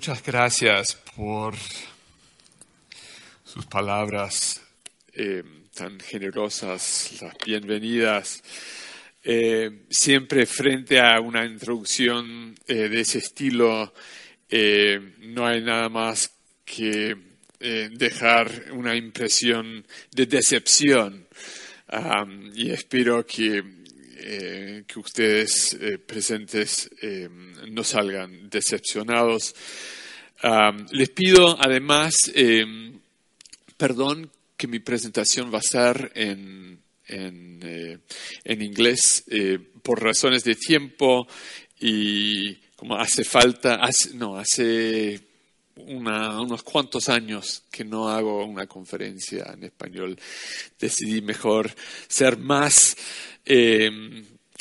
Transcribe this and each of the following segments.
Muchas gracias por sus palabras eh, tan generosas, las bienvenidas. Eh, siempre frente a una introducción eh, de ese estilo, no hay nada más que eh, dejar una impresión de decepción. Y espero que, eh, que ustedes eh, presentes eh, no salgan decepcionados. Les pido además eh, perdón que mi presentación va a estar en, en, eh, en inglés por razones de tiempo y como hace falta, hace, no, hace una, unos cuantos años que no hago una conferencia en español. Decidí mejor ser más,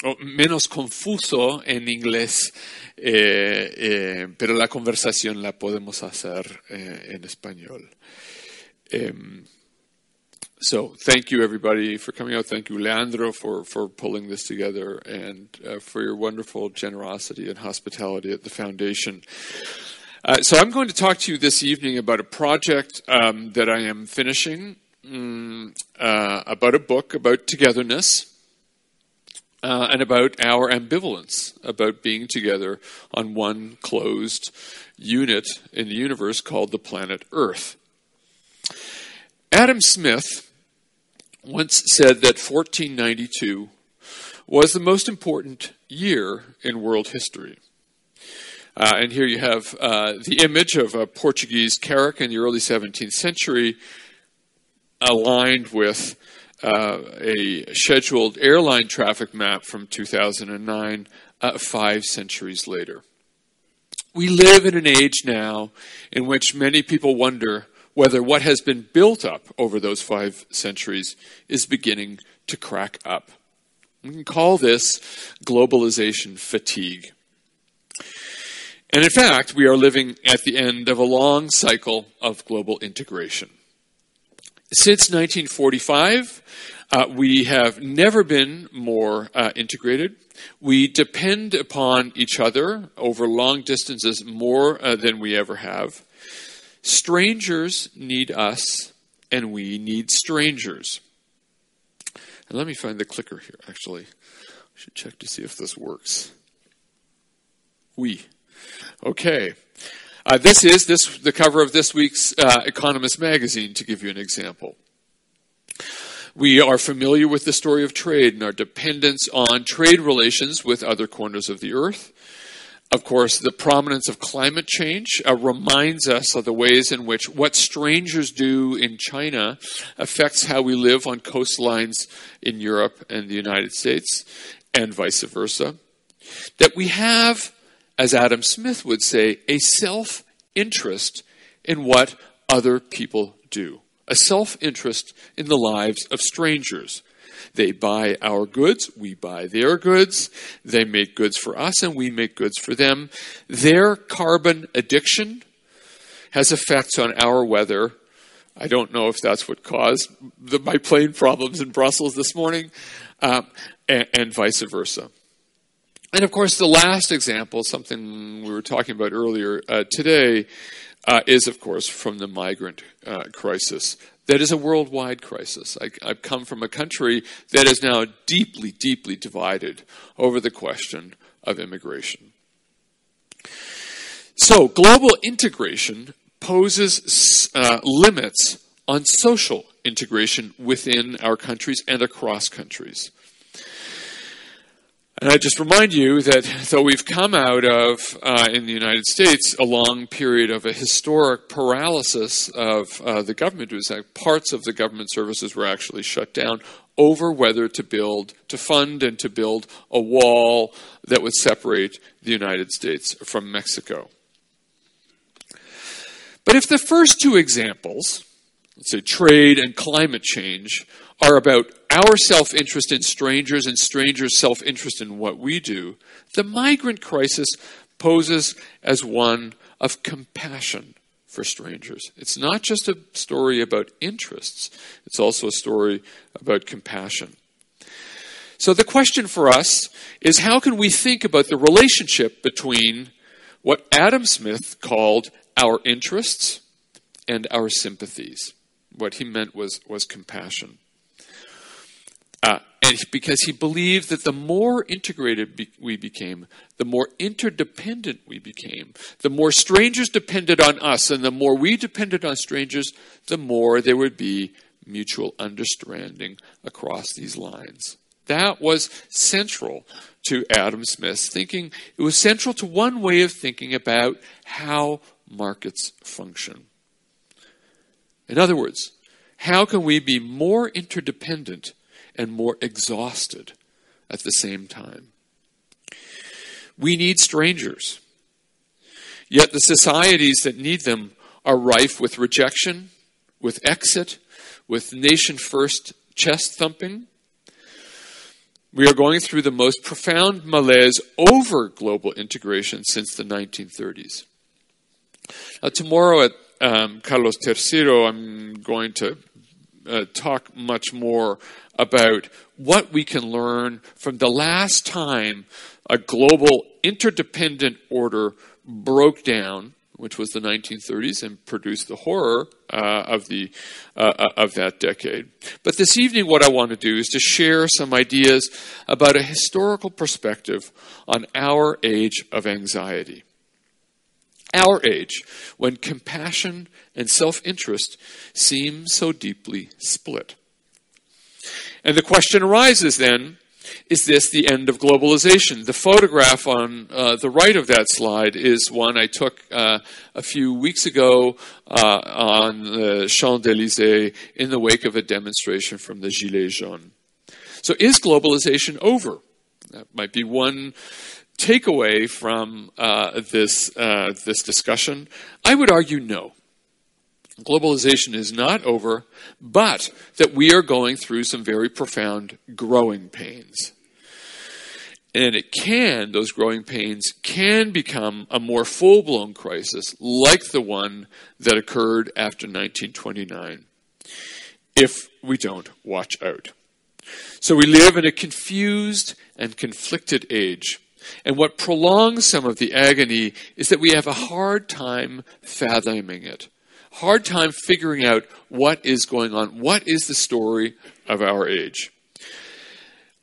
o menos confuso en inglés, eh, eh, pero la conversación la podemos hacer eh, en español. Um, so thank you everybody for coming out. Thank you Leandro for, for pulling this together and uh, for your wonderful generosity and hospitality at the foundation. Uh, so I'm going to talk to you this evening about a project um, that I am finishing, mm, uh, about a book about togetherness. Uh, and about our ambivalence about being together on one closed unit in the universe called the planet Earth. Adam Smith once said that 1492 was the most important year in world history. Uh, and here you have uh, the image of a Portuguese carrack in the early 17th century aligned with uh, a scheduled airline traffic map from 2009, uh, five centuries later. We live in an age now in which many people wonder whether what has been built up over those five centuries is beginning to crack up. We can call this globalization fatigue. And in fact, we are living at the end of a long cycle of global integration. Since 1945, uh, we have never been more uh, integrated. We depend upon each other over long distances more uh, than we ever have. Strangers need us, and we need strangers. And let me find the clicker here, actually. I should check to see if this works. We. Okay. Uh, this is this the cover of this week's uh, Economist magazine, to give you an example. We are familiar with the story of trade and our dependence on trade relations with other corners of the earth. Of course, the prominence of climate change uh, reminds us of the ways in which what strangers do in China affects how we live on coastlines in Europe and the United States, and vice versa. That we have, as Adam Smith would say, a self interest in what other people do, a self interest in the lives of strangers. They buy our goods, we buy their goods. They make goods for us, and we make goods for them. Their carbon addiction has effects on our weather. I don't know if that's what caused the, my plane problems in Brussels this morning, uh, and, and vice versa. And of course, the last example, something we were talking about earlier uh, today, uh, is of course from the migrant uh, crisis that is a worldwide crisis. I, have come from a country that is now deeply, deeply divided over the question of immigration. So, global integration poses uh, limits on social integration within our countries and across countries. And I just remind you that though we've come out of, uh, in the United States, a long period of a historic paralysis of uh, the government, was parts of the government services were actually shut down over whether to build, to fund and to build a wall that would separate the United States from Mexico. But if the first two examples, let's say trade and climate change, are about our self interest in strangers and strangers' self interest in what we do, the migrant crisis poses as one of compassion for strangers. It's not just a story about interests, it's also a story about compassion. So the question for us is how can we think about the relationship between what Adam Smith called our interests and our sympathies? What he meant was, was compassion. Uh, and because he believed that the more integrated be- we became, the more interdependent we became, the more strangers depended on us, and the more we depended on strangers, the more there would be mutual understanding across these lines. That was central to Adam Smith's thinking. It was central to one way of thinking about how markets function. In other words, how can we be more interdependent and more exhausted at the same time. We need strangers. Yet the societies that need them are rife with rejection, with exit, with nation first chest thumping. We are going through the most profound malaise over global integration since the 1930s. Now, tomorrow at um, Carlos Tercero, I'm going to uh, talk much more about what we can learn from the last time a global interdependent order broke down, which was the 1930s, and produced the horror uh, of the uh, uh, of that decade. But this evening, what I want to do is to share some ideas about a historical perspective on our age of anxiety. Our age, when compassion and self interest seem so deeply split. And the question arises then is this the end of globalization? The photograph on uh, the right of that slide is one I took uh, a few weeks ago uh, on the Champs Elysees in the wake of a demonstration from the Gilets jaunes. So, is globalization over? That might be one takeaway from uh, this uh, this discussion. I would argue no globalization is not over, but that we are going through some very profound growing pains. And it can, those growing pains can become a more full blown crisis like the one that occurred after 1929 if we don't watch out. So we live in a confused and conflicted age. And what prolongs some of the agony is that we have a hard time fathoming it hard time figuring out what is going on. What is the story of our age?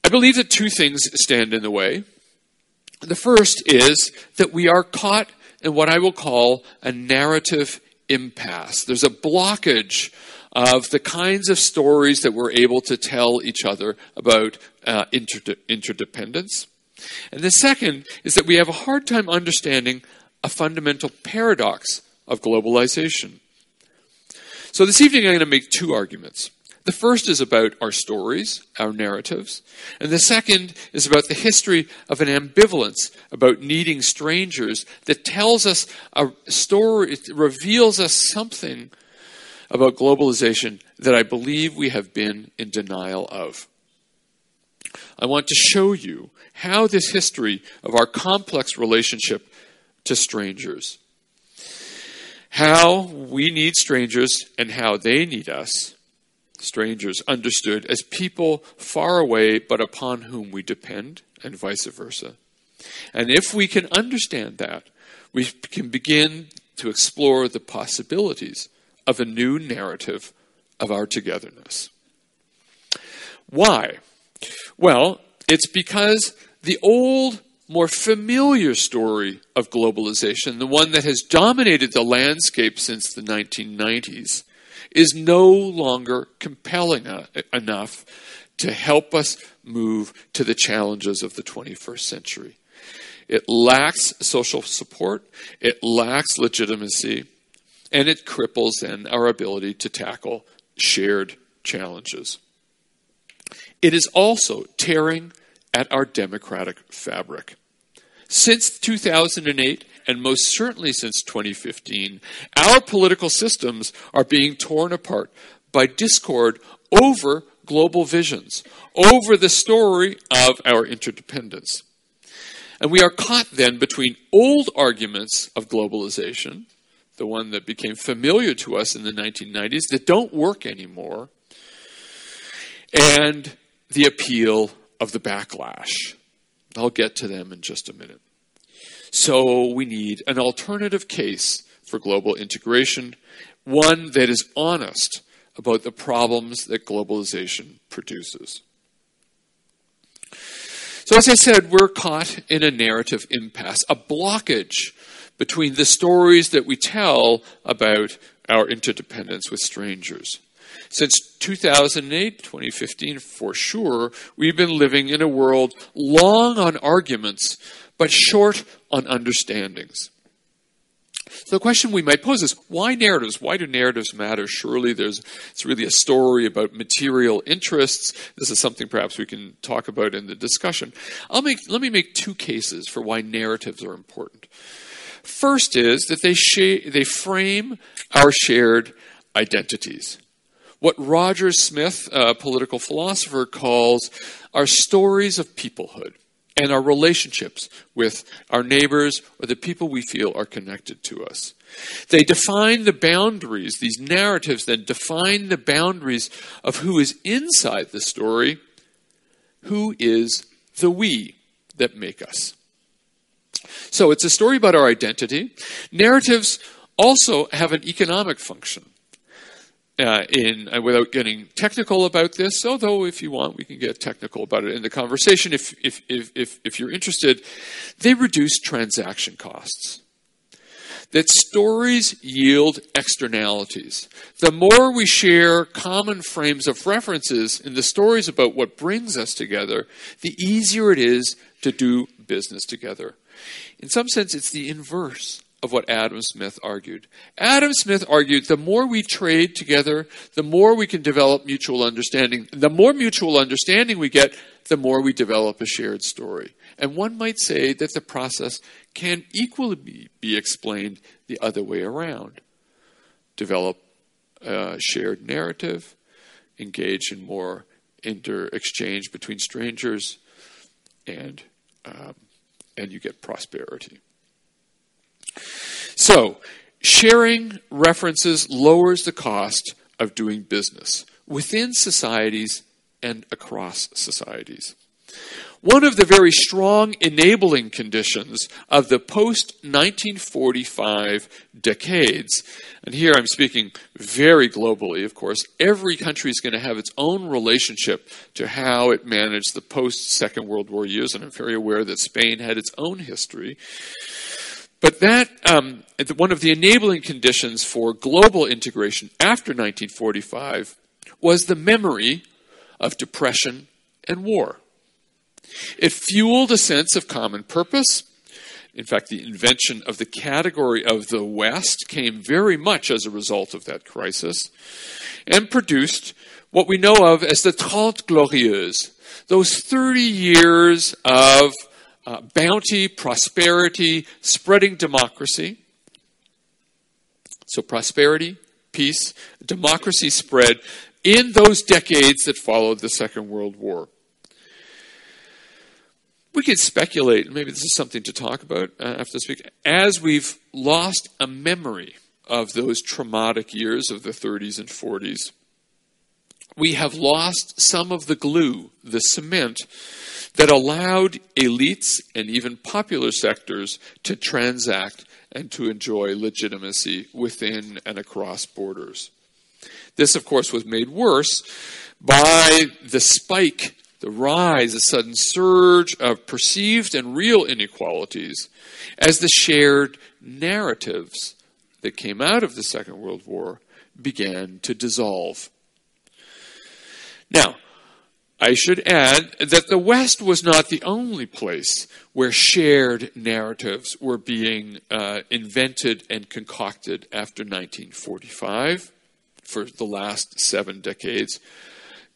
I believe that two things stand in the way. The first is that we are caught in what I will call a narrative impasse. There's a blockage of the kinds of stories that we're able to tell each other about uh, interdependence. And the second is that we have a hard time understanding a fundamental paradox of globalization. So this evening I'm going to make two arguments. The first is about our stories, our narratives, and the second is about the history of an ambivalence about needing strangers that tells us a story, it reveals us something about globalization that I believe we have been in denial of. I want to show you how this history of our complex relationship to strangers how we need strangers and how they need us, strangers understood as people far away but upon whom we depend, and vice versa. And if we can understand that, we can begin to explore the possibilities of a new narrative of our togetherness. Why? Well, it's because the old more familiar story of globalization, the one that has dominated the landscape since the 1990s, is no longer compelling uh, enough to help us move to the challenges of the 21st century. It lacks social support, it lacks legitimacy, and it cripples then our ability to tackle shared challenges. It is also tearing at our democratic fabric. Since 2008, and most certainly since 2015, our political systems are being torn apart by discord over global visions, over the story of our interdependence. And we are caught then between old arguments of globalization, the one that became familiar to us in the 1990s, that don't work anymore, and the appeal of the backlash. I'll get to them in just a minute. So we need an alternative case for global integration, one that is honest about the problems that globalization produces. So, as I said, we're caught in a narrative impasse, a blockage between the stories that we tell about our interdependence with strangers. Since 2008, 2015, for sure, we've been living in a world long on arguments, but short on understandings. So the question we might pose is why narratives? Why do narratives matter? Surely there's it's really a story about material interests. This is something perhaps we can talk about in the discussion. I'll make let me make two cases for why narratives are important. First is that they sh- they frame our shared identities. What Roger Smith, a political philosopher, calls our stories of peoplehood and our relationships with our neighbors or the people we feel are connected to us. They define the boundaries, these narratives then define the boundaries of who is inside the story, who is the we that make us. So it's a story about our identity. Narratives also have an economic function uh, in uh, without getting technical about this. Although, if you want, we can get technical about it in the conversation. If if if if, if you're interested, they reduce transaction costs. That stories yield externalities. The more we share common frames of references in the stories about what brings us together, the easier it is to do business together. In some sense, it's the inverse of what Adam Smith argued. Adam Smith argued the more we trade together, the more we can develop mutual understanding. The more mutual understanding we get, the more we develop a shared story. And one might say that the process can equally be, be explained the other way around. Develop a shared narrative, engage in more inter exchange between strangers, and um, and you get prosperity. So, sharing references lowers the cost of doing business within societies and across societies. One of the very strong enabling conditions of the post 1945 decades, and here I'm speaking very globally, of course, every country is going to have its own relationship to how it managed the post Second World War years, and I'm very aware that Spain had its own history. But that, um, one of the enabling conditions for global integration after 1945 was the memory of depression and war. It fueled a sense of common purpose. In fact, the invention of the category of the West came very much as a result of that crisis and produced what we know of as the Trente Glorieuses, those 30 years of uh, bounty, prosperity, spreading democracy. So, prosperity, peace, democracy spread in those decades that followed the Second World War. We could speculate, maybe this is something to talk about uh, after this week, as we've lost a memory of those traumatic years of the 30s and 40s. We have lost some of the glue, the cement that allowed elites and even popular sectors to transact and to enjoy legitimacy within and across borders. This, of course, was made worse by the spike, the rise, the sudden surge of perceived and real inequalities as the shared narratives that came out of the Second World War began to dissolve. Now, I should add that the West was not the only place where shared narratives were being uh, invented and concocted after 1945 for the last seven decades.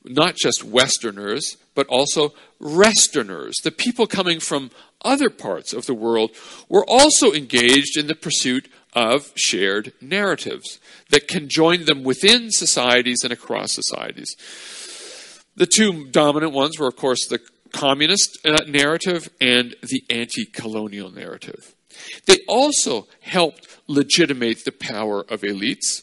Not just Westerners, but also Westerners, the people coming from other parts of the world, were also engaged in the pursuit of shared narratives that conjoined them within societies and across societies. The two dominant ones were, of course, the communist uh, narrative and the anti colonial narrative. They also helped legitimate the power of elites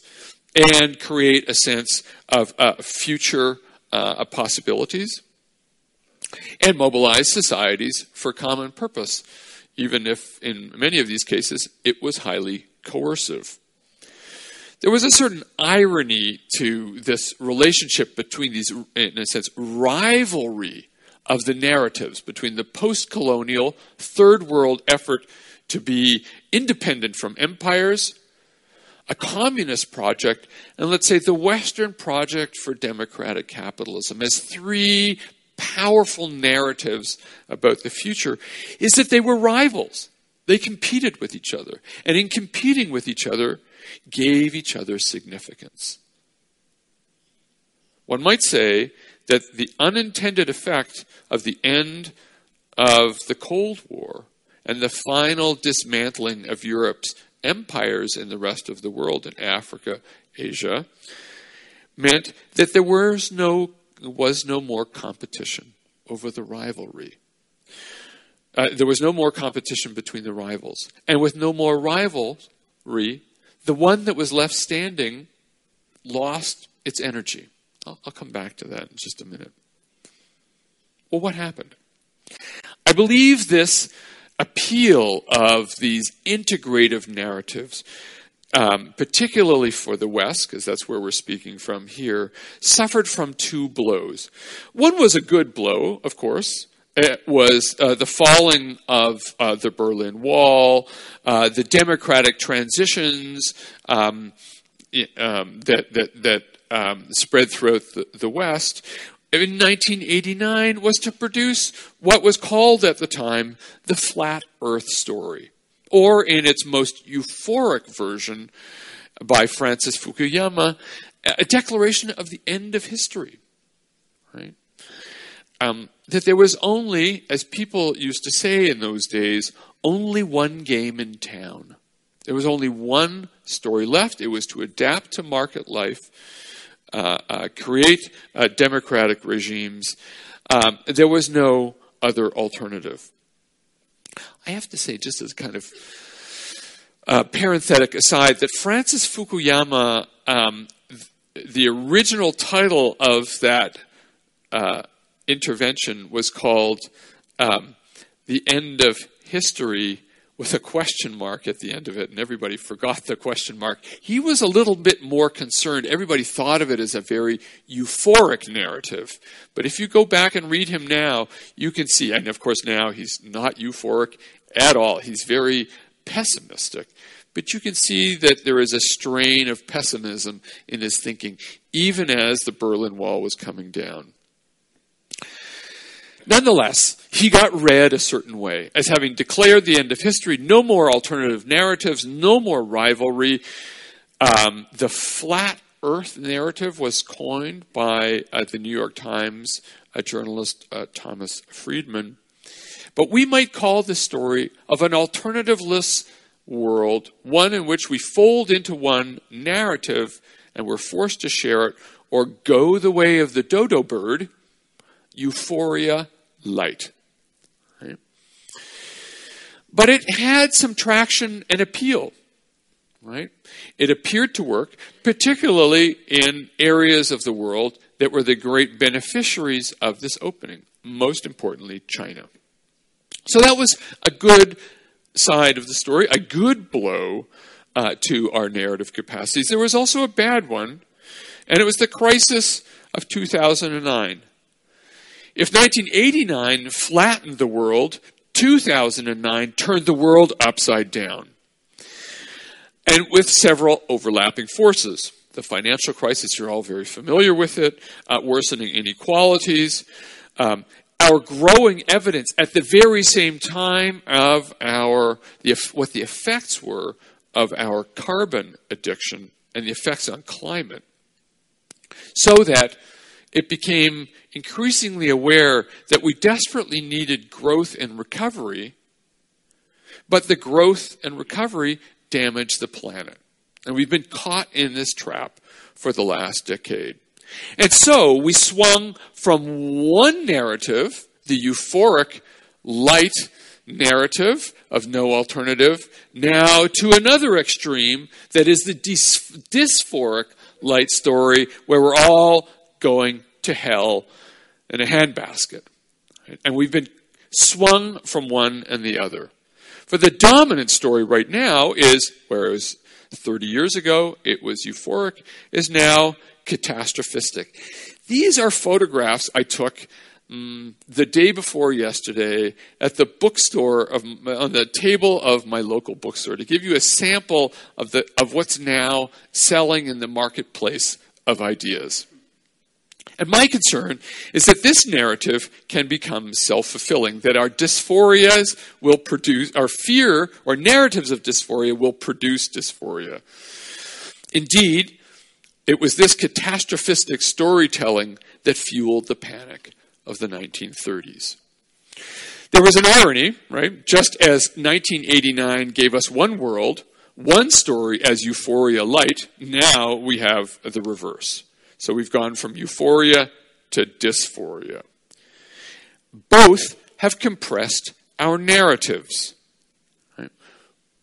and create a sense of uh, future uh, possibilities and mobilize societies for common purpose, even if in many of these cases it was highly coercive. There was a certain irony to this relationship between these, in a sense, rivalry of the narratives between the post colonial third world effort to be independent from empires, a communist project, and let's say the Western project for democratic capitalism as three powerful narratives about the future, is that they were rivals. They competed with each other. And in competing with each other, gave each other significance. One might say that the unintended effect of the end of the Cold War and the final dismantling of Europe's empires in the rest of the world, in Africa, Asia, meant that there was no, was no more competition over the rivalry. Uh, there was no more competition between the rivals. And with no more rivalry, the one that was left standing lost its energy. I'll, I'll come back to that in just a minute. Well, what happened? I believe this appeal of these integrative narratives, um, particularly for the West, because that's where we're speaking from here, suffered from two blows. One was a good blow, of course. It was uh, the falling of uh, the Berlin Wall, uh, the democratic transitions um, um, that that, that um, spread throughout the, the West. In 1989, was to produce what was called at the time the flat Earth story, or in its most euphoric version by Francis Fukuyama, a declaration of the end of history. Right. Um, that there was only, as people used to say in those days, only one game in town. There was only one story left. It was to adapt to market life, uh, uh, create uh, democratic regimes. Um, there was no other alternative. I have to say, just as kind of uh, parenthetic aside, that Francis Fukuyama, um, the original title of that uh, intervention was called um, The End of History with a question mark at the end of it, and everybody forgot the question mark. He was a little bit more concerned. Everybody thought of it as a very euphoric narrative. But if you go back and read him now, you can see, and of course now he's not euphoric at all. He's very pessimistic. But you can see that there is a strain of pessimism in his thinking, even as the Berlin Wall was coming down. Nonetheless, he got read a certain way, as having declared the end of history, no more alternative narratives, no more rivalry. Um, the flat earth narrative was coined by uh, the New York Times a journalist, uh, Thomas Friedman. But we might call this story of an alternativeless world, one in which we fold into one narrative and we're forced to share it, or go the way of the dodo bird, euphoria light. Right? But it had some traction and appeal. Right? It appeared to work, particularly in areas of the world that were the great beneficiaries of this opening, most importantly, China. So that was a good side of the story, a good blow uh, to our narrative capacities. There was also a bad one, and it was the crisis of 2009. If 1989 flattened the world, 2009 turned the world upside down. And with several overlapping forces. the financial crisis. You're all very familiar with it, uh, worsening inequalities. Um, our growing evidence at the very same time of our the, what the effects were of our carbon addiction and the effects on climate, so that it became increasingly aware that we desperately needed growth and recovery, but the growth and recovery damaged the planet. And we've been caught in this trap for the last decade. And so we swung from one narrative, the euphoric light narrative of no alternative, now to another extreme that is the dys- dysphoric light story where we're all going to hell in a handbasket. And we've been swung from one and the other. For the dominant story right now is, whereas 30 years ago it was euphoric, is now catastrophistic. These are photographs I took um, the day before yesterday at the bookstore of, on the table of my local bookstore to give you a sample of the of what's now selling in the marketplace of ideas. And my concern is that this narrative can become self fulfilling, that our dysphorias will produce, our fear or narratives of dysphoria will produce dysphoria. Indeed, it was this catastrophistic storytelling that fueled the panic of the 1930s. There was an irony, right? Just as 1989 gave us one world, one story as euphoria light, now we have the reverse. So we've gone from euphoria to dysphoria. Both have compressed our narratives.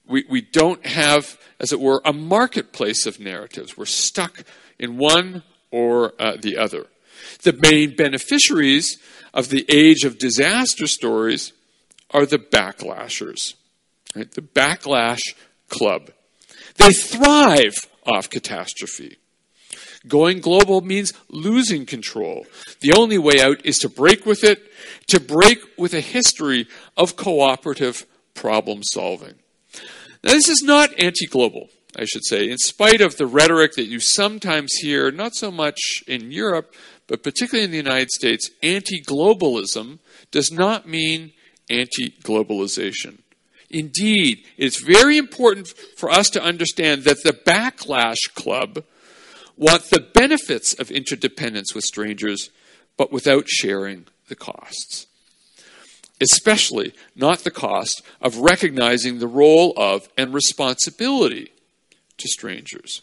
We, we don't have, as it were, a marketplace of narratives. We're stuck in one or uh, the other. The main beneficiaries of the age of disaster stories are the backlashers, right? the backlash club. They thrive off catastrophe. Going global means losing control. The only way out is to break with it, to break with a history of cooperative problem solving. Now, this is not anti global, I should say, in spite of the rhetoric that you sometimes hear, not so much in Europe, but particularly in the United States. Anti globalism does not mean anti globalization. Indeed, it's very important for us to understand that the Backlash Club want the benefits of interdependence with strangers, but without sharing the costs. Especially not the cost of recognizing the role of and responsibility to strangers.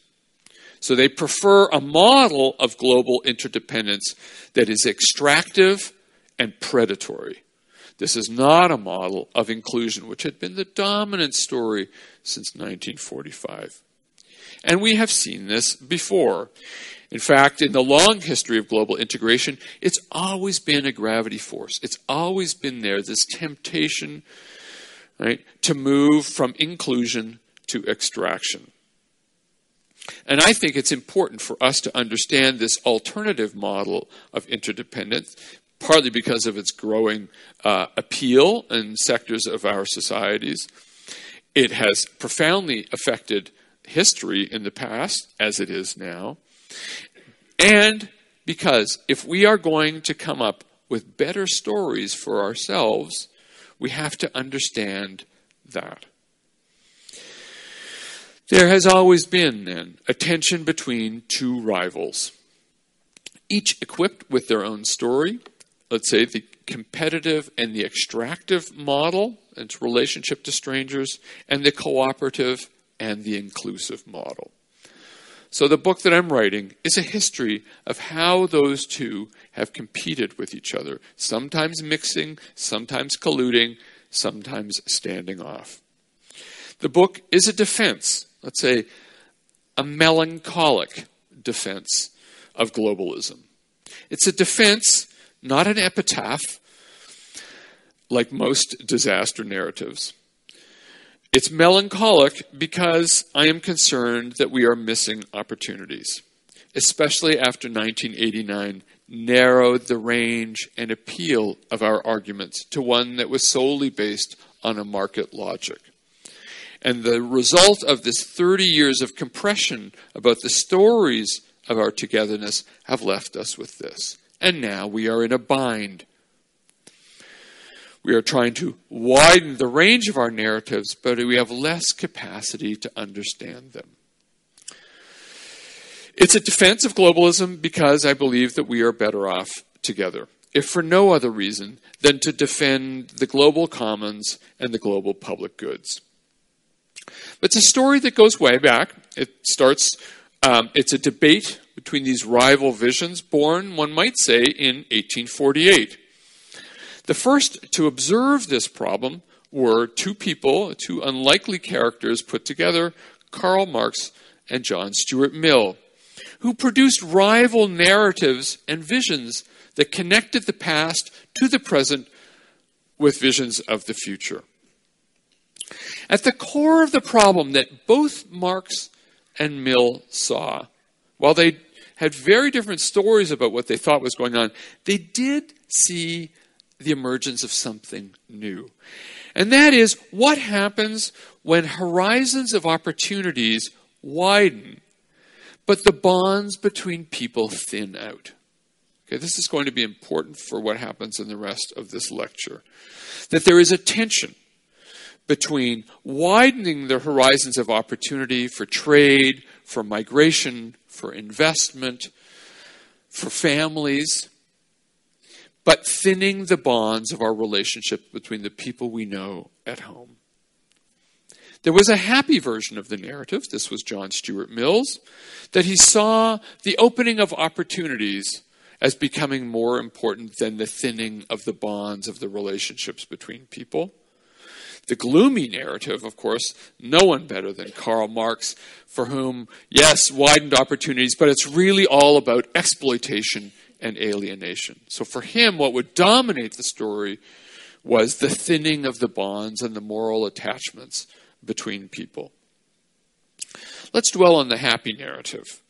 So they prefer a model of global interdependence that is extractive and predatory. This is not a model of inclusion, which had been the dominant story since 1945. And we have seen this before. In fact, in the long history of global integration, it's always been a gravity force. It's always been there, this temptation, right, to move from inclusion to extraction. And I think it's important for us to understand this alternative model of interdependence, partly because of its growing uh, appeal in sectors of our societies. It has profoundly affected history in the past as it is now. And because if we are going to come up with better stories for ourselves, we have to understand that. There has always been, then, a tension between two rivals, each equipped with their own story. Let's say the competitive and the extractive model, its relationship to strangers, and the cooperative and the inclusive model. So, the book that I'm writing is a history of how those two have competed with each other, sometimes mixing, sometimes colluding, sometimes standing off. The book is a defense, let's say a melancholic defense of globalism. It's a defense, not an epitaph, like most disaster narratives. It's melancholic because I am concerned that we are missing opportunities, especially after 1989 narrowed the range and appeal of our arguments to one that was solely based on a market logic. And the result of this 30 years of compression about the stories of our togetherness have left us with this. And now we are in a bind. We are trying to widen the range of our narratives, but we have less capacity to understand them. It's a defense of globalism because I believe that we are better off together, if for no other reason than to defend the global commons and the global public goods. But it's a story that goes way back. It starts, um, it's a debate between these rival visions born, one might say, in 1848. The first to observe this problem were two people, two unlikely characters put together, Karl Marx and John Stuart Mill who produced rival narratives and visions that connected the past to the present with visions of the future. At the core of the problem that both Marx and Mill saw, while they had very different stories about what they thought was going on, they did see the emergence of something new. And that is what happens when horizons of opportunities widen but the bonds between people thin out. Okay, this is going to be important for what happens in the rest of this lecture. That there is a tension between widening the horizons of opportunity for trade, for migration, for investment, for families, but thinning the bonds of our relationship between the people we know at home. There was a happy version of the narrative, this was John Stuart Mill's, that he saw the opening of opportunities as becoming more important than the thinning of the bonds of the relationships between people. The gloomy narrative, of course, no one better than Karl Marx, for whom, yes, widened opportunities, but it's really all about exploitation and alienation. So for him, what would dominate the story was the thinning of the bonds and the moral attachments between people. Let's dwell on the happy narrative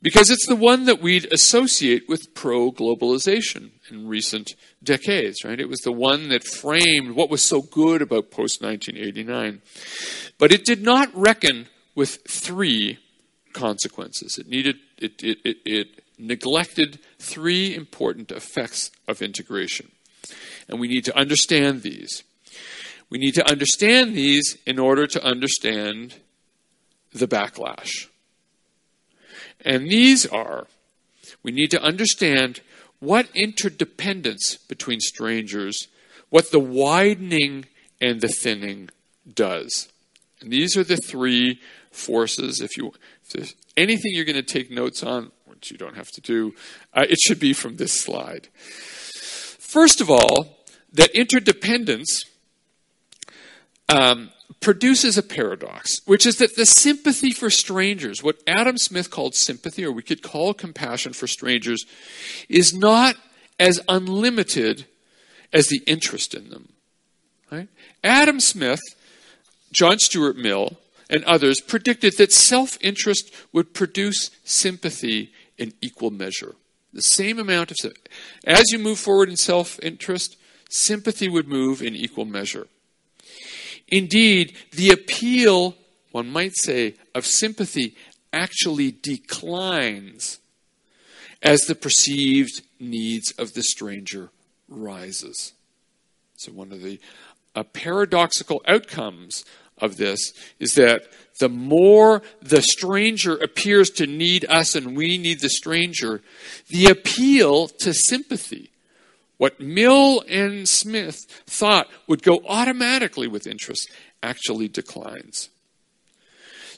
because it's the one that we'd associate with pro globalization in recent decades, right? It was the one that framed what was so good about post 1989. But it did not reckon with three consequences. It needed, it, it, it, it neglected three important effects of integration. And we need to understand these. We need to understand these in order to understand the backlash. And these are we need to understand what interdependence between strangers, what the widening and the thinning does. And these are the three forces. If you if there's anything you're going to take notes on, which you don't have to do, uh, it should be from this slide. First of all, that interdependence um, produces a paradox, which is that the sympathy for strangers, what Adam Smith called sympathy, or we could call compassion for strangers, is not as unlimited as the interest in them. Right? Adam Smith, John Stuart Mill, and others predicted that self interest would produce sympathy in equal measure. The same amount of. As you move forward in self interest, sympathy would move in equal measure. Indeed, the appeal, one might say, of sympathy actually declines as the perceived needs of the stranger rises. So one of the uh, paradoxical outcomes of this is that the more the stranger appears to need us and we need the stranger, the appeal to sympathy what Mill and Smith thought would go automatically with interest actually declines.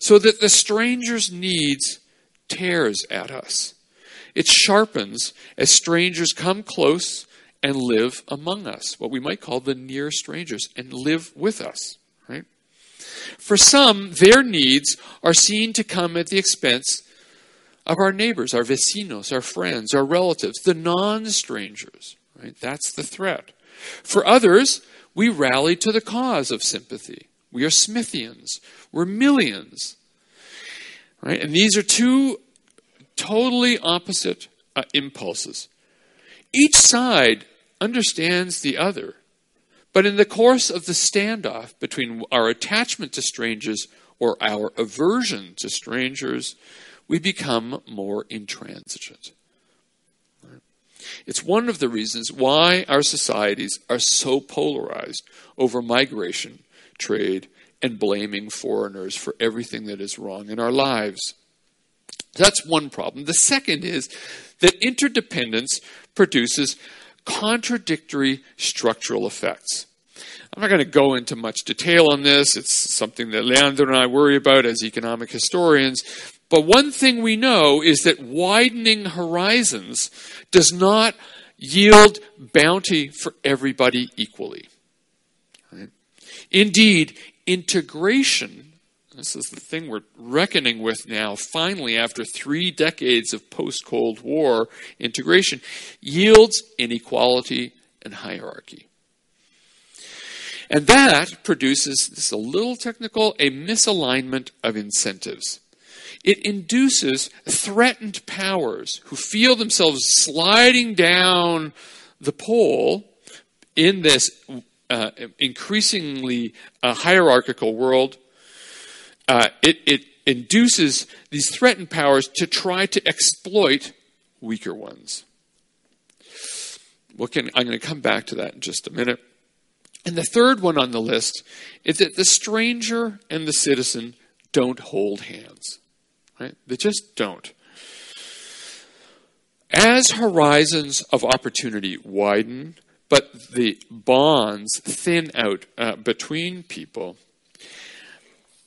So that the stranger's needs tears at us. It sharpens as strangers come close and live among us, what we might call the near strangers, and live with us? For some, their needs are seen to come at the expense of our neighbors, our vecinos, our friends, our relatives, the non strangers. Right? That's the threat. For others, we rally to the cause of sympathy. We are Smithians. We're Millians. Right? And these are two totally opposite uh, impulses. Each side understands the other, But in the course of the standoff between our attachment to strangers or our aversion to strangers, we become more intransigent. It's one of the reasons why our societies are so polarized over migration, trade, and blaming foreigners for everything that is wrong in our lives. That's one problem. The second is that interdependence produces contradictory structural effects. I'm not going to go into much detail on this. It's something that Leander and I worry about as economic historians. But one thing we know is that widening horizons does not yield bounty for everybody equally. Right? Indeed, integration, this is the thing we're reckoning with now, finally, after three decades of post Cold War integration, yields inequality and hierarchy. And that produces, this is a little technical, a misalignment of incentives. It induces threatened powers who feel themselves sliding down the pole in this uh, increasingly uh, hierarchical world. Uh, it, it induces these threatened powers to try to exploit weaker ones. Can, I'm going to come back to that in just a minute. And the third one on the list is that the stranger and the citizen don't hold hands. Right? They just don't. As horizons of opportunity widen, but the bonds thin out uh, between people,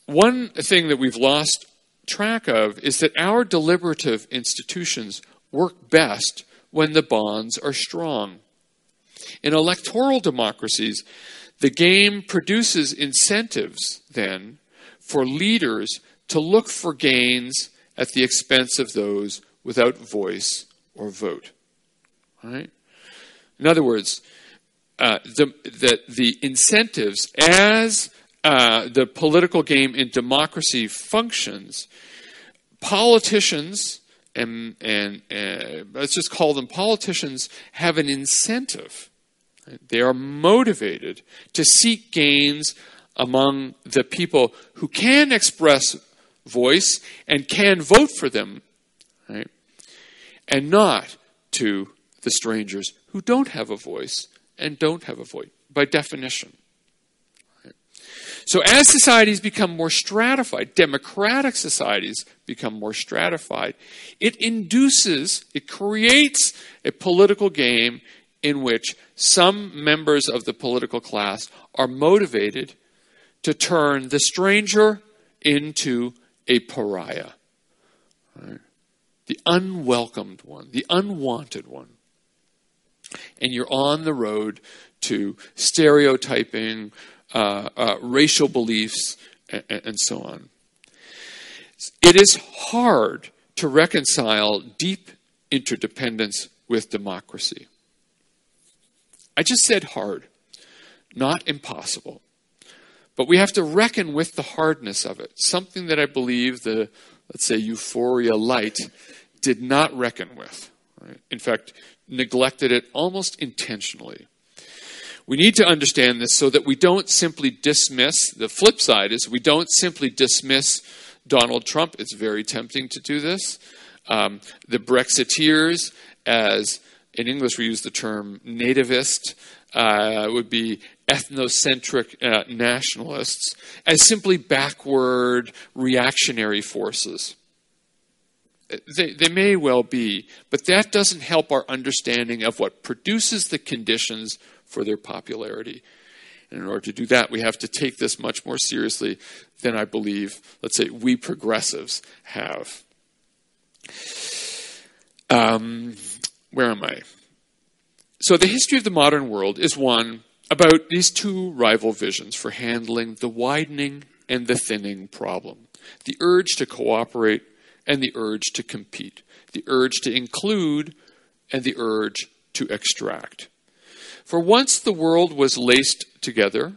one thing that we've lost track of is that our deliberative institutions work best when the bonds are strong. In electoral democracies, the game produces incentives, then, for leaders to look for gains at the expense of those without voice or vote. Right? In other words, uh, the, the, the, incentives as uh, the political game in democracy functions, politicians, and, and uh, let's just call them politicians, have an incentive. They are motivated to seek gains among the people who can express voice and can vote for them, right? And not to the strangers who don't have a voice and don't have a voice by definition. So, as societies become more stratified, democratic societies become more stratified, it induces, it creates a political game in which some members of the political class are motivated to turn the stranger into a pariah. Right? The unwelcomed one, the unwanted one. And you're on the road to stereotyping, uh, uh, racial beliefs, and, and so on. It is hard to reconcile deep interdependence with democracy. I just said hard, not impossible. But we have to reckon with the hardness of it, something that I believe the, let's say, Euphoria Light did not reckon with. Right? In fact, neglected it almost intentionally. We need to understand this so that we don't simply dismiss, the flip side is we don't simply dismiss Donald Trump. It's very tempting to do this. Um, the Brexiteers, as in English we use the term nativist, uh, would be ethnocentric uh, nationalists as simply backward reactionary forces. They, they may well be, but that doesn't help our understanding of what produces the conditions for their popularity. And in order to do that, we have to take this much more seriously than I believe, let's say, we progressives have. Um, where am I? So, the history of the modern world is one about these two rival visions for handling the widening and the thinning problem the urge to cooperate and the urge to compete, the urge to include and the urge to extract. For once the world was laced together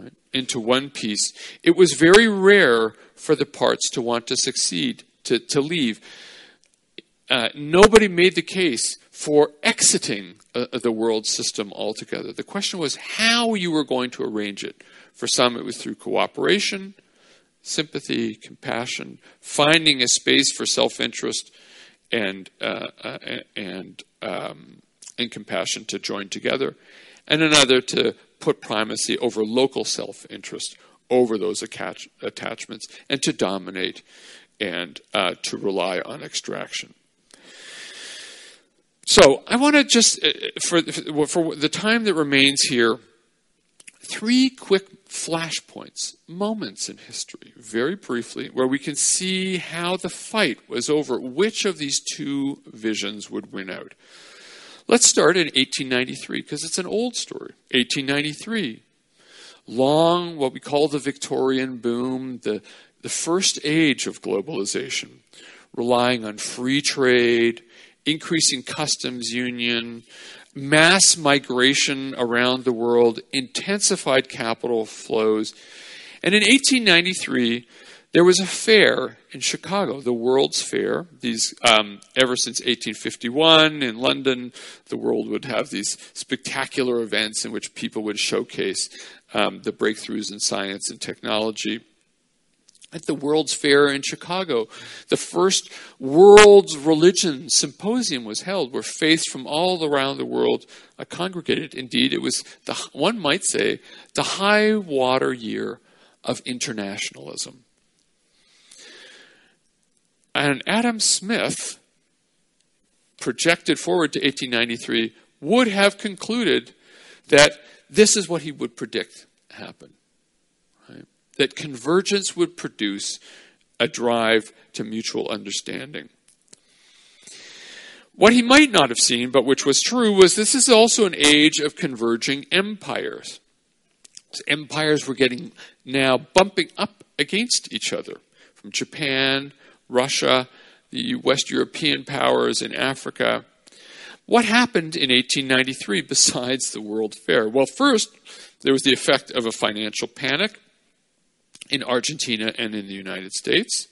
right, into one piece, it was very rare for the parts to want to succeed, to, to leave. Uh, nobody made the case for exiting uh, the world system altogether. The question was how you were going to arrange it. For some, it was through cooperation, sympathy, compassion, finding a space for self interest and, uh, uh, and, um, and compassion to join together, and another to put primacy over local self interest over those attach- attachments and to dominate and uh, to rely on extraction. So I want to just, uh, for, for the time that remains here, three quick flashpoints, moments in history, very briefly, where we can see how the fight was over which of these two visions would win out. Let's start in 1893 because it's an old story. 1893, long what we call the Victorian boom, the, the first age of globalization, relying on free trade, increasing customs union, mass migration around the world, intensified capital flows. And in 1893, there was a fair in Chicago, the World's Fair. These, um, ever since 1851 in London, the world would have these spectacular events in which people would showcase um, the breakthroughs in science and technology at the World's Fair in Chicago. The first World's Religion Symposium was held, where faiths from all around the world uh, congregated. Indeed, it was, the, one might say, the high water year of internationalism. And Adam Smith, projected forward to 1893, would have concluded that this is what he would predict happen that convergence would produce a drive to mutual understanding. What he might not have seen, but which was true, was this is also an age of converging empires. empires were getting now bumping up against each other from Japan, Russia, the West European powers in Africa. What happened in 1893 besides the World Fair? Well, first, there was the effect of a financial panic in Argentina and in the United States.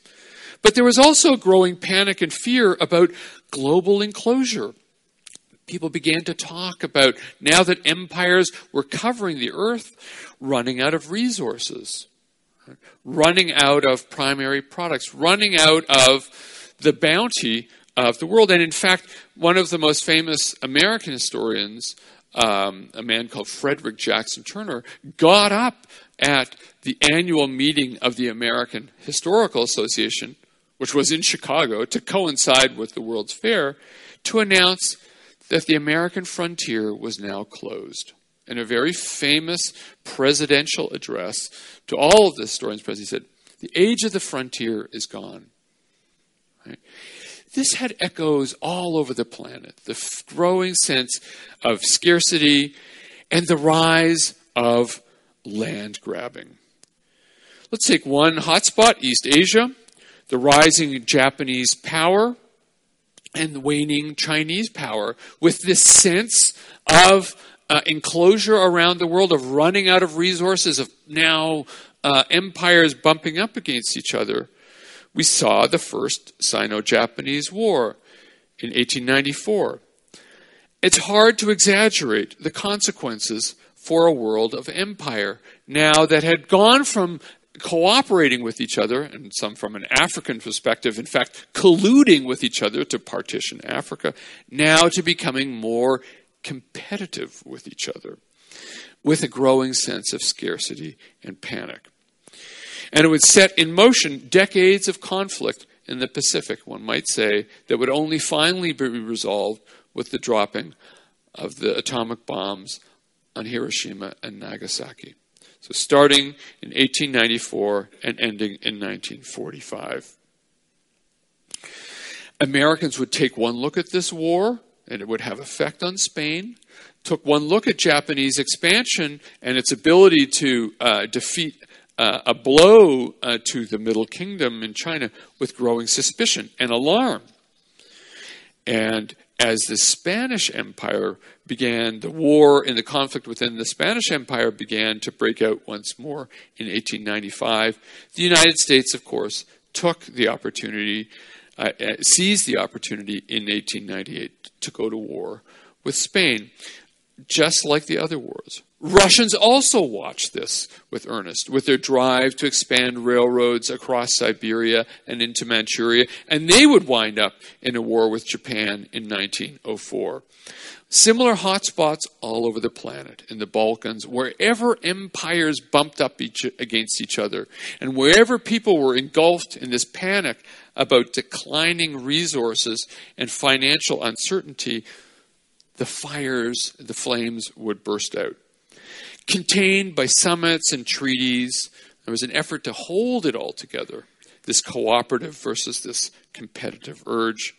But there was also growing panic and fear about global enclosure. People began to talk about now that empires were covering the earth, running out of resources, running out of primary products, running out of the bounty of the world. And in fact, one of the most famous American historians, um, a man called Frederick Jackson Turner, got up at the annual meeting of the American Historical Association, which was in Chicago to coincide with the World's Fair, to announce that the American frontier was now closed. In a very famous presidential address to all of the historians present, he said, The age of the frontier is gone. Right? This had echoes all over the planet the growing sense of scarcity and the rise of land grabbing. Let's take one hotspot, East Asia, the rising Japanese power and waning Chinese power, with this sense of uh, enclosure around the world, of running out of resources, of now uh, empires bumping up against each other. We saw the first Sino Japanese War in 1894. It's hard to exaggerate the consequences for a world of empire now that had gone from cooperating with each other, and some from an African perspective, in fact, colluding with each other to partition Africa, now to becoming more competitive with each other, with a growing sense of scarcity and panic. And it would set in motion decades of conflict in the Pacific, one might say, that would only finally be resolved with the dropping of the atomic bombs on Hiroshima and Nagasaki. So starting in 1894 and ending in 1945. Americans would take one look at this war, and it would have effect on Spain. Took one look at Japanese expansion and its ability to uh, defeat uh, a blow uh, to the Middle Kingdom in China with growing suspicion and alarm. And as the Spanish Empire began, the war and the conflict within the Spanish Empire began to break out once more in 1895. The United States, of course, took the opportunity uh, seized the opportunity in 1898 to go to war with Spain, just like the other wars. Russians also watched this with earnest, with their drive to expand railroads across Siberia and into Manchuria, and they would wind up in a war with Japan in 1904. Similar hotspots all over the planet, in the Balkans, wherever empires bumped up each, against each other, and wherever people were engulfed in this panic about declining resources and financial uncertainty, the fires, the flames would burst out contained by summits and treaties. There was an effort to hold it all together, this cooperative versus this competitive urge.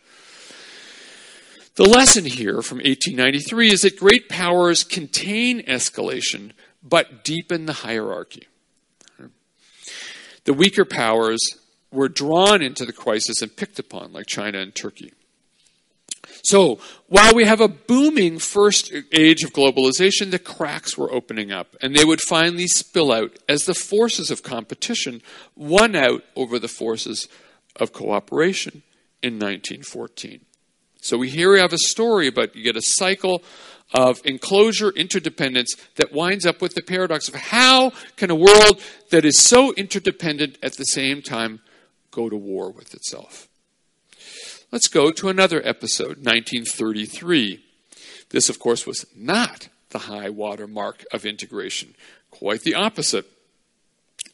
The lesson here from 1893 is that great powers contain escalation but deepen the hierarchy. The weaker powers were drawn into the crisis and picked upon, like China and Turkey. So, while we have a booming first age of globalization, the cracks were opening up, and they would finally spill out as the forces of competition won out over the forces of cooperation in 1914. So, we here have a story about you get a cycle of enclosure interdependence that winds up with the paradox of how can a world that is so interdependent at the same time go to war with itself? Let's go to another episode, 1933. This, of course, was not the high water mark of integration. Quite the opposite.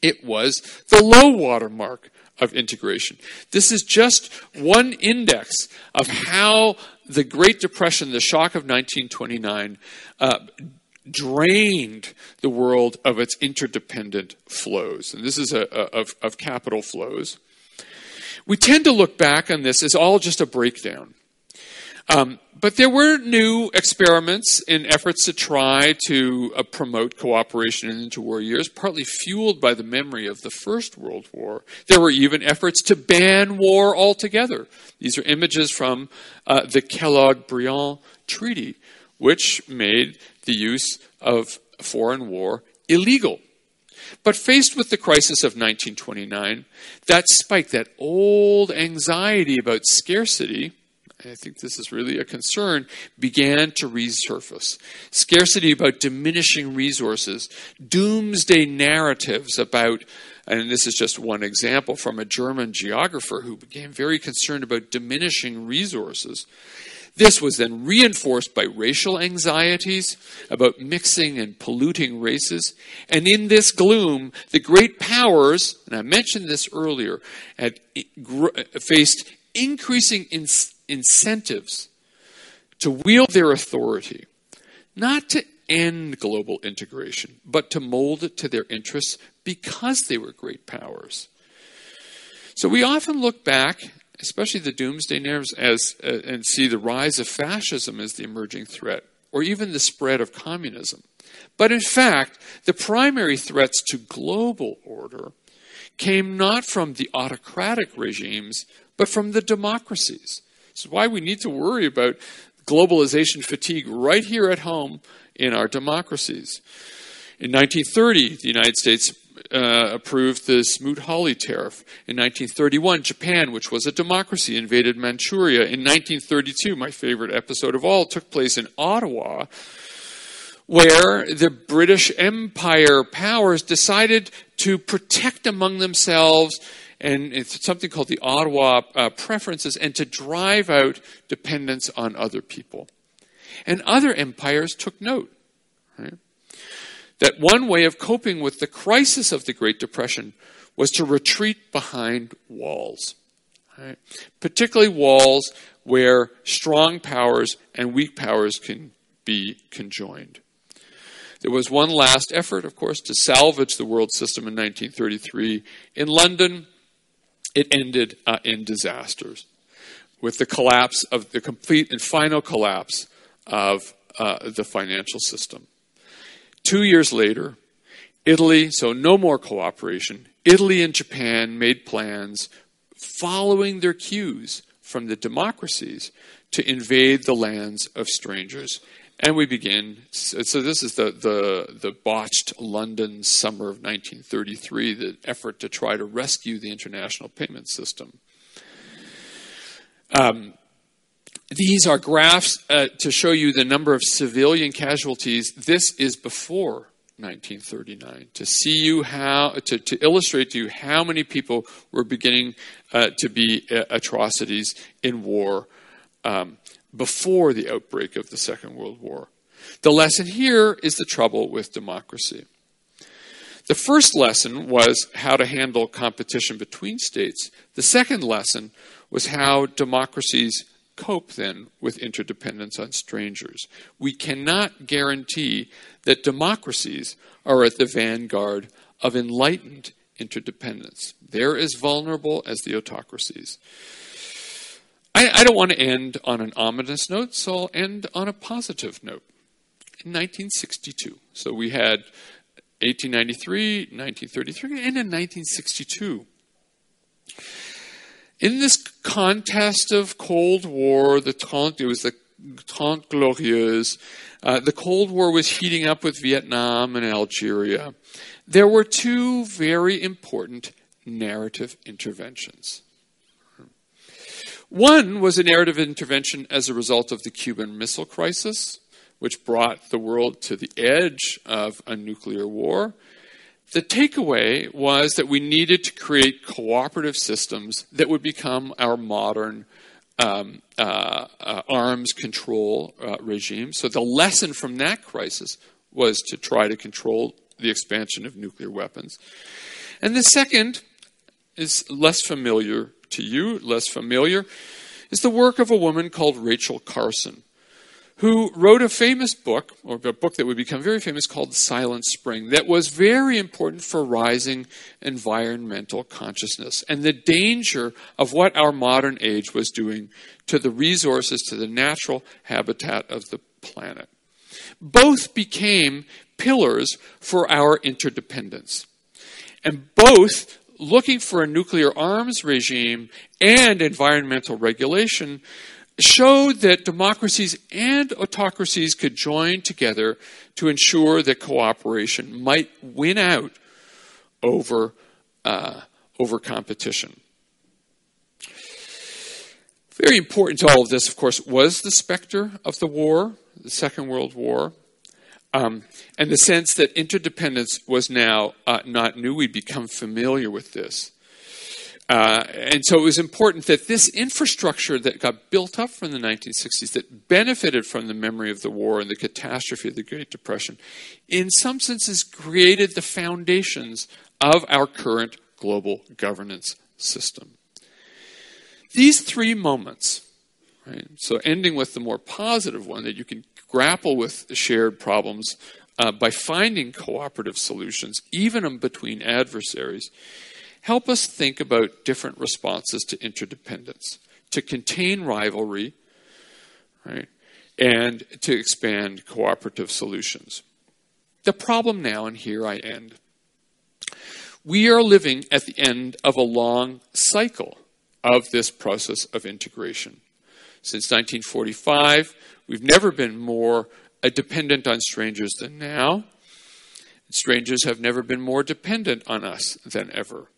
It was the low water mark of integration. This is just one index of how the Great Depression, the shock of 1929, uh, drained the world of its interdependent flows. And this is a, a, of, of capital flows. We tend to look back on this as all just a breakdown. Um, but there were new experiments in efforts to try to uh, promote cooperation in interwar years, partly fueled by the memory of the First World War. There were even efforts to ban war altogether. These are images from uh, the Kellogg Briand Treaty, which made the use of foreign war illegal. But faced with the crisis of 1929, that spike, that old anxiety about scarcity, I think this is really a concern, began to resurface. Scarcity about diminishing resources, doomsday narratives about, and this is just one example from a German geographer who became very concerned about diminishing resources. This was then reinforced by racial anxieties about mixing and polluting races. And in this gloom, the great powers, and I mentioned this earlier, had faced increasing incentives to wield their authority, not to end global integration, but to mold it to their interests because they were great powers. So we often look back especially the doomsday narratives, as uh, and see the rise of fascism as the emerging threat, or even the spread of communism. But in fact, the primary threats to global order came not from the autocratic regimes, but from the democracies. This is why we need to worry about globalization fatigue right here at home in our democracies. In 1930, the United States uh, approved the Smoot-Hawley tariff. In 1931, Japan, which was a democracy, invaded Manchuria. In 1932, my favorite episode of all, took place in Ottawa, where the British Empire powers decided to protect among themselves and it's something called the Ottawa uh, Preferences, and to drive out dependence on other people. And other empires took note. Right? That one way of coping with the crisis of the Great Depression was to retreat behind walls, right? particularly walls where strong powers and weak powers can be conjoined. There was one last effort, of course, to salvage the world system in 1933. In London, it ended uh, in disasters with the collapse of the complete and final collapse of uh, the financial system. Two years later, Italy, so no more cooperation, Italy and Japan made plans following their cues from the democracies to invade the lands of strangers. And we begin. So this is the, the, the botched London summer of 1933, the effort to try to rescue the international payment system. Um, these are graphs uh, to show you the number of civilian casualties. This is before 1939 to see you how to, to illustrate to you how many people were beginning uh, to be uh, atrocities in war um, before the outbreak of the Second World War. The lesson here is the trouble with democracy. The first lesson was how to handle competition between states. The second lesson was how democracies cope then with interdependence on strangers. We cannot guarantee that democracies are at the vanguard of enlightened interdependence. They're as vulnerable as the autocracies. I, I don't want to end on an ominous note, so I'll end on a positive note. In 1962, so we had 1893, 1933, and in 1962. In this contest of Cold War, the it was the Trente Glorieuse, uh, the Cold War was heating up with Vietnam and Algeria. There were two very important narrative interventions. One was a narrative intervention as a result of the Cuban Missile Crisis, which brought the world to the edge of a nuclear war. The takeaway was that we needed to create cooperative systems that would become our modern um, uh, uh, arms control uh, regime. So the lesson from that crisis was to try to control the expansion of nuclear weapons. And the second is less familiar to you, less familiar, is the work of a woman called Rachel Carson, who wrote a famous book, or a book that would become very famous called Silent Spring, that was very important for rising environmental consciousness and the danger of what our modern age was doing to the resources, to the natural habitat of the planet. Both became pillars for our interdependence. And both looking for a nuclear arms regime and environmental regulation showed that democracies and autocracies could join together to ensure that cooperation might win out over, uh, over competition. Very important to all of this, of course, was the specter of the war, the Second World War. Um, and the sense that interdependence was now uh, not new. We'd become familiar with this. Uh, and so it was important that this infrastructure that got built up from the 1960s, that benefited from the memory of the war and the catastrophe of the Great Depression, in some senses created the foundations of our current global governance system. These three moments, right, so ending with the more positive one, that you can grapple with shared problems uh, by finding cooperative solutions, even between adversaries, help us think about different responses to interdependence, to contain rivalry, right, and to expand cooperative solutions. The problem now, and here I end, we are living at the end of a long cycle of this process of integration. Since 1945, we've never been more uh, dependent on strangers than now. Strangers have never been more dependent on us than ever.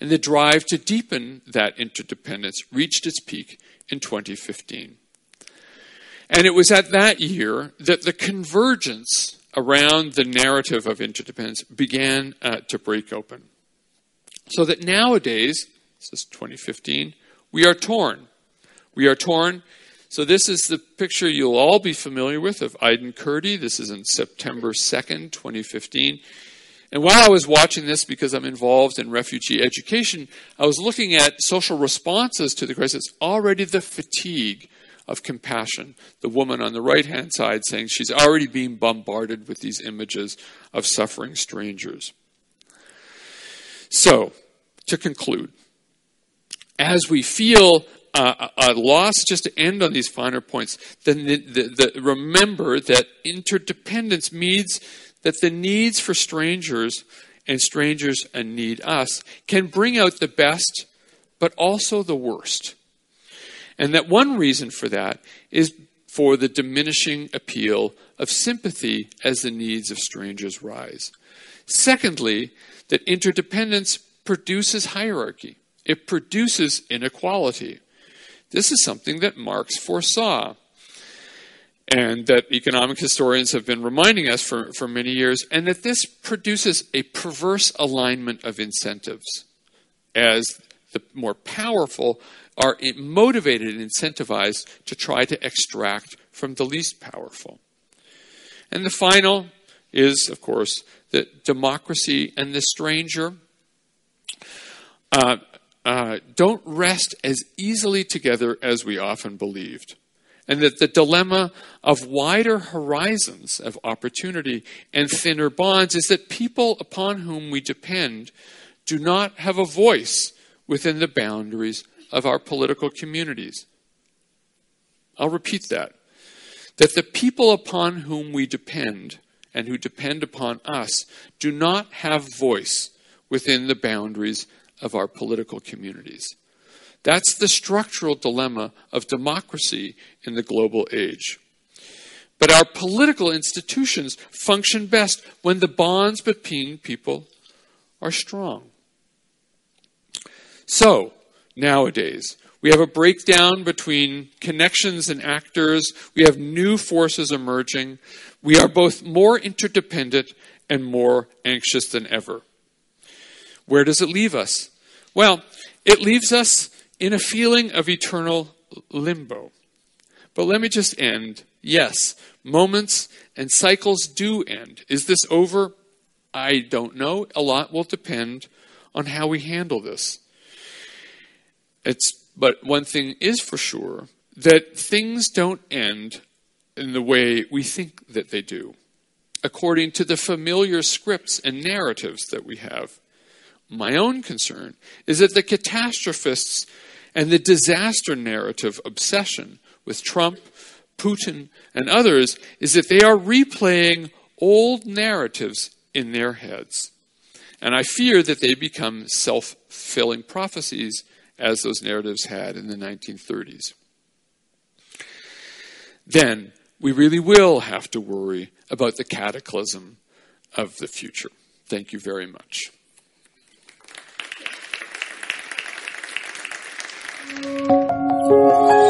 And the drive to deepen that interdependence reached its peak in 2015. And it was at that year that the convergence around the narrative of interdependence began uh, to break open. So that nowadays, this is 2015, we are torn we are torn. So, this is the picture you'll all be familiar with of Aylan Kurdi. This is in September 2nd, 2015. And while I was watching this, because I'm involved in refugee education, I was looking at social responses to the crisis. Already the fatigue of compassion. The woman on the right hand side saying she's already being bombarded with these images of suffering strangers. So, to conclude, as we feel uh, a loss, just to end on these finer points, then the, the, the, remember that interdependence means that the needs for strangers and strangers and need us can bring out the best, but also the worst. And that one reason for that is for the diminishing appeal of sympathy as the needs of strangers rise. Secondly, that interdependence produces hierarchy. It produces inequality. This is something that Marx foresaw and that economic historians have been reminding us for, for many years, and that this produces a perverse alignment of incentives as the more powerful are motivated and incentivized to try to extract from the least powerful. And the final is, of course, that democracy and the stranger uh, uh, don't rest as easily together as we often believed. And that the dilemma of wider horizons of opportunity and thinner bonds is that people upon whom we depend do not have a voice within the boundaries of our political communities. I'll repeat that. That the people upon whom we depend and who depend upon us do not have voice within the boundaries of our political communities. That's the structural dilemma of democracy in the global age. But our political institutions function best when the bonds between people are strong. So, nowadays, we have a breakdown between connections and actors. We have new forces emerging. We are both more interdependent and more anxious than ever. Where does it leave us? Well, it leaves us in a feeling of eternal limbo. But let me just end. Yes, moments and cycles do end. Is this over? I don't know. A lot will depend on how we handle this. It's, but one thing is for sure that things don't end in the way we think that they do, according to the familiar scripts and narratives that we have. My own concern is that the catastrophists and the disaster narrative obsession with Trump, Putin, and others is that they are replaying old narratives in their heads. And I fear that they become self fulfilling prophecies as those narratives had in the 1930s. Then we really will have to worry about the cataclysm of the future. Thank you very much. thank you